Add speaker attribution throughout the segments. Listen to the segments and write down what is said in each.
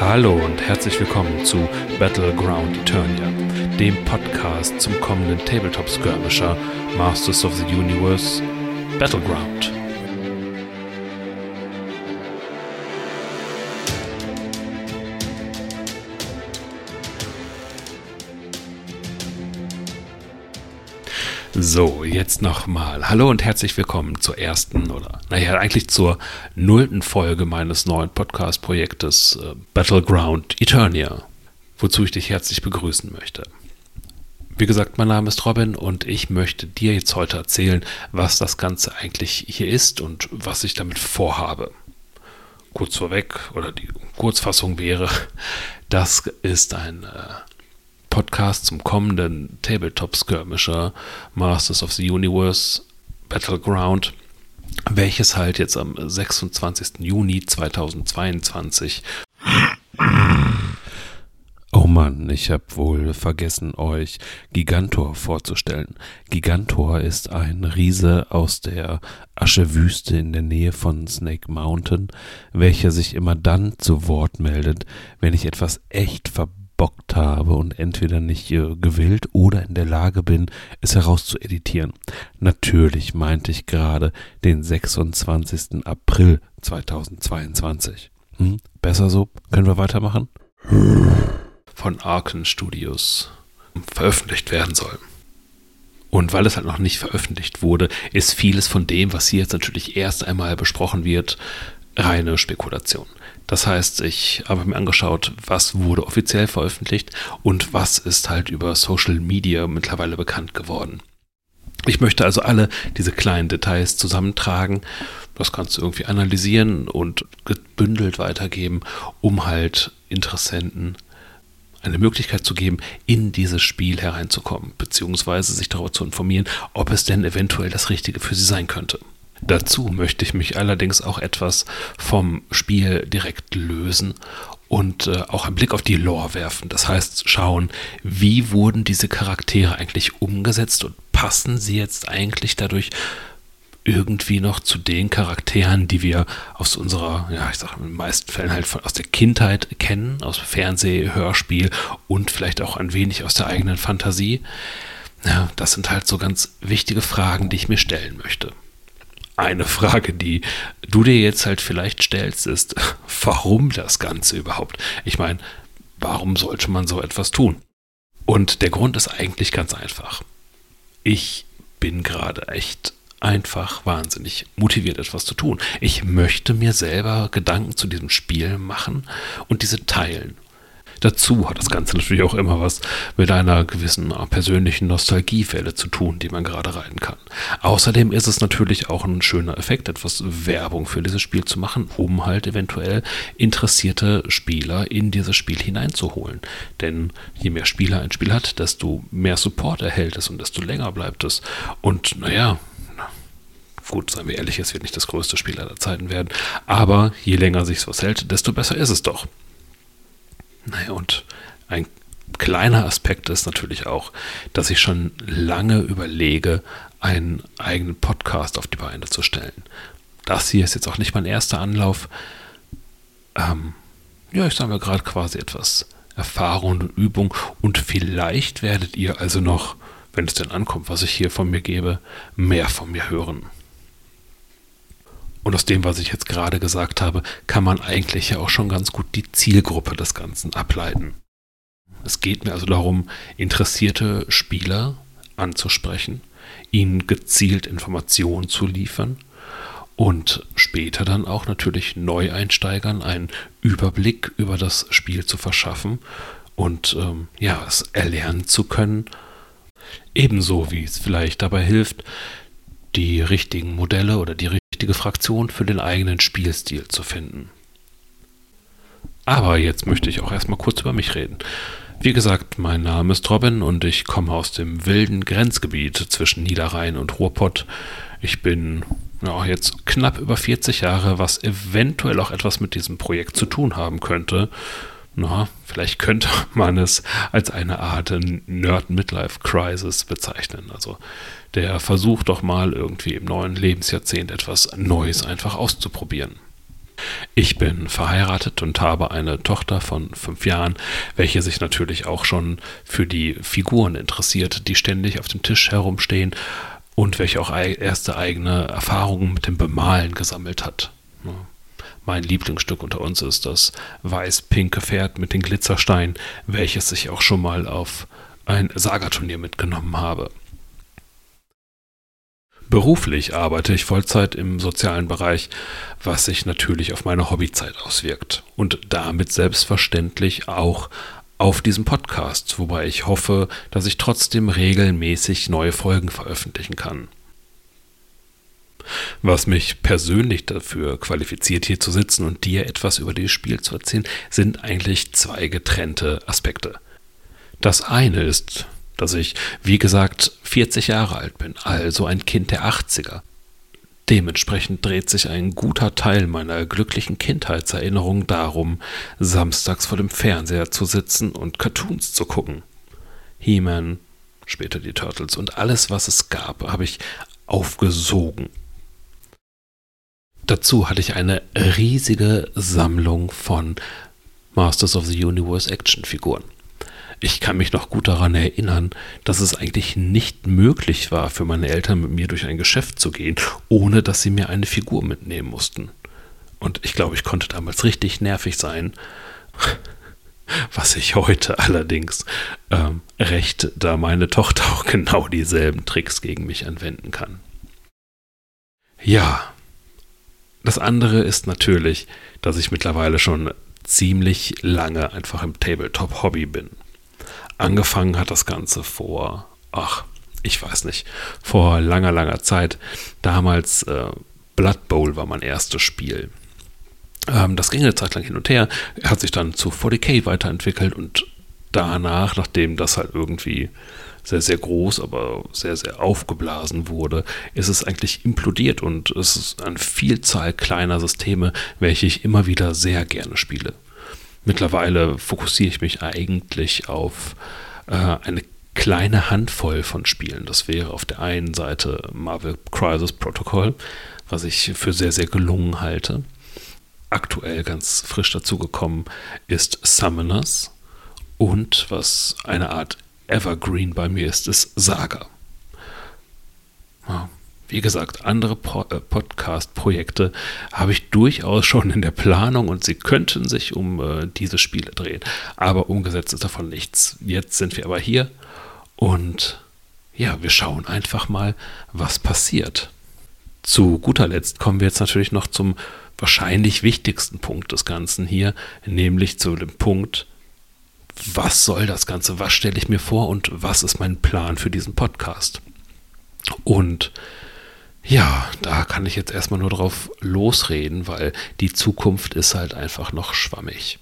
Speaker 1: Hallo und herzlich willkommen zu Battleground Eternia, dem Podcast zum kommenden Tabletop Skirmisher Masters of the Universe Battleground. So, jetzt nochmal. Hallo und herzlich willkommen zur ersten oder, naja, eigentlich zur nullten Folge meines neuen Podcast-Projektes äh, Battleground Eternia, wozu ich dich herzlich begrüßen möchte. Wie gesagt, mein Name ist Robin und ich möchte dir jetzt heute erzählen, was das Ganze eigentlich hier ist und was ich damit vorhabe. Kurz vorweg, oder die Kurzfassung wäre, das ist ein äh, Podcast zum kommenden Tabletop-Skirmisher Masters of the Universe Battleground, welches halt jetzt am 26. Juni 2022 Oh Mann, ich habe wohl vergessen, euch Gigantor vorzustellen. Gigantor ist ein Riese aus der Aschewüste in der Nähe von Snake Mountain, welcher sich immer dann zu Wort meldet, wenn ich etwas echt verbockt habe und entweder nicht äh, gewillt oder in der Lage bin, es herauszueditieren. Natürlich meinte ich gerade den 26. April 2022. Hm? Besser so? Können wir weitermachen? Von Arken Studios veröffentlicht werden soll. Und weil es halt noch nicht veröffentlicht wurde, ist vieles von dem, was hier jetzt natürlich erst einmal besprochen wird, reine Spekulation. Das heißt, ich habe mir angeschaut, was wurde offiziell veröffentlicht und was ist halt über Social Media mittlerweile bekannt geworden. Ich möchte also alle diese kleinen Details zusammentragen, das Ganze irgendwie analysieren und gebündelt weitergeben, um halt Interessenten eine Möglichkeit zu geben, in dieses Spiel hereinzukommen, beziehungsweise sich darüber zu informieren, ob es denn eventuell das Richtige für sie sein könnte. Dazu möchte ich mich allerdings auch etwas vom Spiel direkt lösen und äh, auch einen Blick auf die Lore werfen. Das heißt, schauen, wie wurden diese Charaktere eigentlich umgesetzt und passen sie jetzt eigentlich dadurch irgendwie noch zu den Charakteren, die wir aus unserer, ja, ich sage in den meisten Fällen halt von, aus der Kindheit kennen, aus Fernseh, Hörspiel und vielleicht auch ein wenig aus der eigenen Fantasie. Ja, das sind halt so ganz wichtige Fragen, die ich mir stellen möchte. Eine Frage, die du dir jetzt halt vielleicht stellst, ist, warum das Ganze überhaupt? Ich meine, warum sollte man so etwas tun? Und der Grund ist eigentlich ganz einfach. Ich bin gerade echt einfach wahnsinnig motiviert, etwas zu tun. Ich möchte mir selber Gedanken zu diesem Spiel machen und diese teilen. Dazu hat das Ganze natürlich auch immer was mit einer gewissen persönlichen Nostalgiewelle zu tun, die man gerade reiten kann. Außerdem ist es natürlich auch ein schöner Effekt, etwas Werbung für dieses Spiel zu machen, um halt eventuell interessierte Spieler in dieses Spiel hineinzuholen. Denn je mehr Spieler ein Spiel hat, desto mehr Support erhält es und desto länger bleibt es. Und naja, gut, seien wir ehrlich, es wird nicht das größte Spiel aller Zeiten werden, aber je länger sich was hält, desto besser ist es doch. Naja, und ein kleiner Aspekt ist natürlich auch, dass ich schon lange überlege, einen eigenen Podcast auf die Beine zu stellen. Das hier ist jetzt auch nicht mein erster Anlauf. Ähm, ja, ich sammle gerade quasi etwas Erfahrung und Übung und vielleicht werdet ihr also noch, wenn es denn ankommt, was ich hier von mir gebe, mehr von mir hören. Und aus dem, was ich jetzt gerade gesagt habe, kann man eigentlich ja auch schon ganz gut die Zielgruppe des Ganzen ableiten. Es geht mir also darum, interessierte Spieler anzusprechen, ihnen gezielt Informationen zu liefern und später dann auch natürlich Neueinsteigern einen Überblick über das Spiel zu verschaffen und ähm, ja, es erlernen zu können. Ebenso wie es vielleicht dabei hilft, die richtigen Modelle oder die richtige Fraktion für den eigenen Spielstil zu finden. Aber jetzt möchte ich auch erstmal kurz über mich reden. Wie gesagt, mein Name ist Robin und ich komme aus dem wilden Grenzgebiet zwischen Niederrhein und Ruhrpott. Ich bin ja, jetzt knapp über 40 Jahre, was eventuell auch etwas mit diesem Projekt zu tun haben könnte. Na, vielleicht könnte man es als eine Art Nerd-Midlife-Crisis bezeichnen. Also der versucht doch mal irgendwie im neuen Lebensjahrzehnt etwas Neues einfach auszuprobieren. Ich bin verheiratet und habe eine Tochter von fünf Jahren, welche sich natürlich auch schon für die Figuren interessiert, die ständig auf dem Tisch herumstehen und welche auch erste eigene Erfahrungen mit dem Bemalen gesammelt hat. Mein Lieblingsstück unter uns ist das weiß-pinke Pferd mit den Glitzersteinen, welches ich auch schon mal auf ein Saga-Turnier mitgenommen habe. Beruflich arbeite ich Vollzeit im sozialen Bereich, was sich natürlich auf meine Hobbyzeit auswirkt und damit selbstverständlich auch auf diesem Podcast, wobei ich hoffe, dass ich trotzdem regelmäßig neue Folgen veröffentlichen kann. Was mich persönlich dafür qualifiziert, hier zu sitzen und dir etwas über dieses Spiel zu erzählen, sind eigentlich zwei getrennte Aspekte. Das eine ist, dass ich, wie gesagt, 40 Jahre alt bin, also ein Kind der 80er. Dementsprechend dreht sich ein guter Teil meiner glücklichen Kindheitserinnerung darum, samstags vor dem Fernseher zu sitzen und Cartoons zu gucken. He-Man, später die Turtles und alles, was es gab, habe ich aufgesogen. Dazu hatte ich eine riesige Sammlung von Masters of the Universe Actionfiguren. Ich kann mich noch gut daran erinnern, dass es eigentlich nicht möglich war, für meine Eltern mit mir durch ein Geschäft zu gehen, ohne dass sie mir eine Figur mitnehmen mussten. Und ich glaube, ich konnte damals richtig nervig sein. Was ich heute allerdings ähm, recht, da meine Tochter auch genau dieselben Tricks gegen mich anwenden kann. Ja, das andere ist natürlich, dass ich mittlerweile schon ziemlich lange einfach im Tabletop-Hobby bin. Angefangen hat das Ganze vor, ach, ich weiß nicht, vor langer, langer Zeit. Damals äh, Blood Bowl war mein erstes Spiel. Ähm, das ging eine Zeit lang hin und her, hat sich dann zu 40k weiterentwickelt und danach, nachdem das halt irgendwie sehr, sehr groß, aber sehr, sehr aufgeblasen wurde, ist es eigentlich implodiert und es ist eine Vielzahl kleiner Systeme, welche ich immer wieder sehr gerne spiele. Mittlerweile fokussiere ich mich eigentlich auf äh, eine kleine Handvoll von Spielen. Das wäre auf der einen Seite Marvel Crisis Protocol, was ich für sehr, sehr gelungen halte. Aktuell ganz frisch dazugekommen ist Summoners und was eine Art Evergreen bei mir ist, ist Saga. Ja. Wie gesagt, andere äh, Podcast-Projekte habe ich durchaus schon in der Planung und sie könnten sich um äh, diese Spiele drehen. Aber umgesetzt ist davon nichts. Jetzt sind wir aber hier und ja, wir schauen einfach mal, was passiert. Zu guter Letzt kommen wir jetzt natürlich noch zum wahrscheinlich wichtigsten Punkt des Ganzen hier, nämlich zu dem Punkt, was soll das Ganze, was stelle ich mir vor und was ist mein Plan für diesen Podcast. Und ja, da kann ich jetzt erstmal nur drauf losreden, weil die Zukunft ist halt einfach noch schwammig.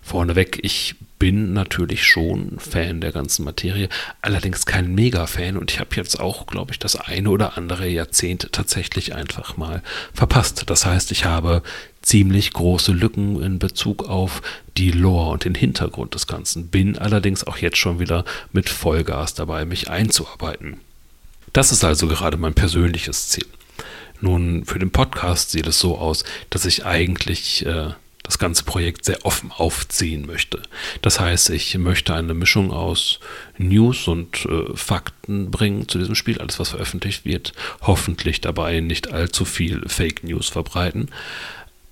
Speaker 1: Vorneweg, ich bin natürlich schon Fan der ganzen Materie, allerdings kein Mega-Fan und ich habe jetzt auch, glaube ich, das eine oder andere Jahrzehnt tatsächlich einfach mal verpasst. Das heißt, ich habe ziemlich große Lücken in Bezug auf die Lore und den Hintergrund des Ganzen, bin allerdings auch jetzt schon wieder mit Vollgas dabei, mich einzuarbeiten. Das ist also gerade mein persönliches Ziel. Nun, für den Podcast sieht es so aus, dass ich eigentlich äh, das ganze Projekt sehr offen aufziehen möchte. Das heißt, ich möchte eine Mischung aus News und äh, Fakten bringen zu diesem Spiel, alles was veröffentlicht wird, hoffentlich dabei nicht allzu viel Fake News verbreiten.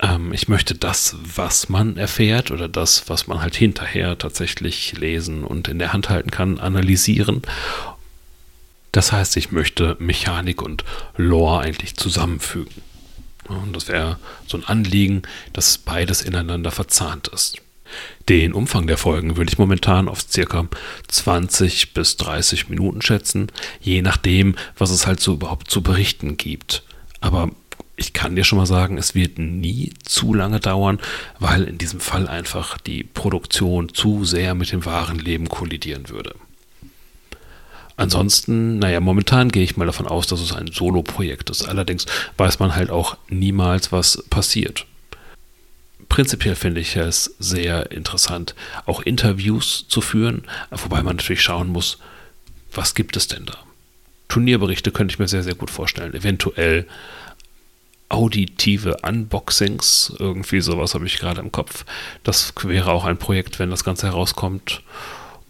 Speaker 1: Ähm, ich möchte das, was man erfährt oder das, was man halt hinterher tatsächlich lesen und in der Hand halten kann, analysieren das heißt, ich möchte Mechanik und Lore eigentlich zusammenfügen. Und das wäre so ein Anliegen, dass beides ineinander verzahnt ist. Den Umfang der Folgen würde ich momentan auf circa 20 bis 30 Minuten schätzen, je nachdem, was es halt so überhaupt zu berichten gibt. Aber ich kann dir schon mal sagen, es wird nie zu lange dauern, weil in diesem Fall einfach die Produktion zu sehr mit dem wahren Leben kollidieren würde. Ansonsten, naja, momentan gehe ich mal davon aus, dass es ein Solo-Projekt ist. Allerdings weiß man halt auch niemals, was passiert. Prinzipiell finde ich es sehr interessant, auch Interviews zu führen, wobei man natürlich schauen muss, was gibt es denn da? Turnierberichte könnte ich mir sehr, sehr gut vorstellen. Eventuell auditive Unboxings. Irgendwie sowas habe ich gerade im Kopf. Das wäre auch ein Projekt, wenn das Ganze herauskommt.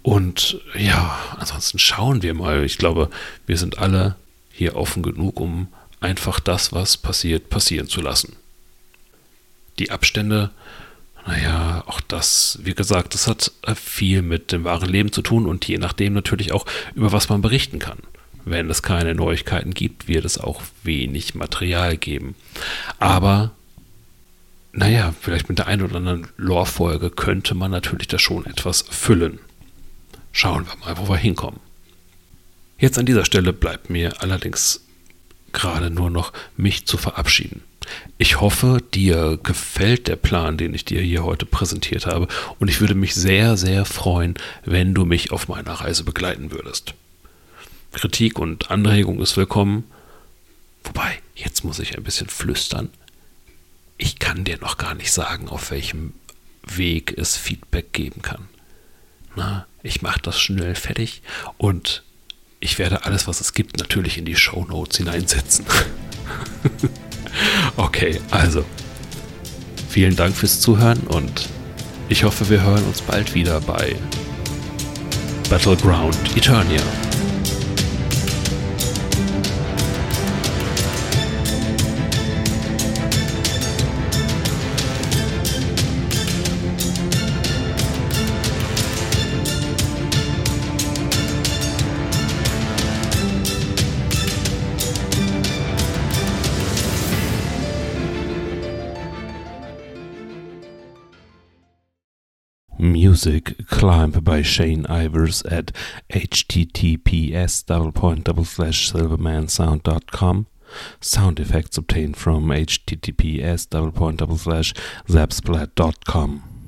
Speaker 1: Und ja, ansonsten schauen wir mal. Ich glaube, wir sind alle hier offen genug, um einfach das, was passiert, passieren zu lassen. Die Abstände, naja, auch das, wie gesagt, das hat viel mit dem wahren Leben zu tun und je nachdem natürlich auch, über was man berichten kann. Wenn es keine Neuigkeiten gibt, wird es auch wenig Material geben. Aber, naja, vielleicht mit der einen oder anderen Lore-Folge könnte man natürlich da schon etwas füllen. Schauen wir mal, wo wir hinkommen. Jetzt an dieser Stelle bleibt mir allerdings gerade nur noch, mich zu verabschieden. Ich hoffe, dir gefällt der Plan, den ich dir hier heute präsentiert habe, und ich würde mich sehr, sehr freuen, wenn du mich auf meiner Reise begleiten würdest. Kritik und Anregung ist willkommen. Wobei, jetzt muss ich ein bisschen flüstern. Ich kann dir noch gar nicht sagen, auf welchem Weg es Feedback geben kann. Na, ich mache das schnell fertig und ich werde alles, was es gibt, natürlich in die Show Notes hineinsetzen. okay, also vielen Dank fürs Zuhören und ich hoffe, wir hören uns bald wieder bei Battleground Eternia. Music Climb by Shane Ivers at https silvermansound.com. Sound effects obtained from https double double zapsplat.com.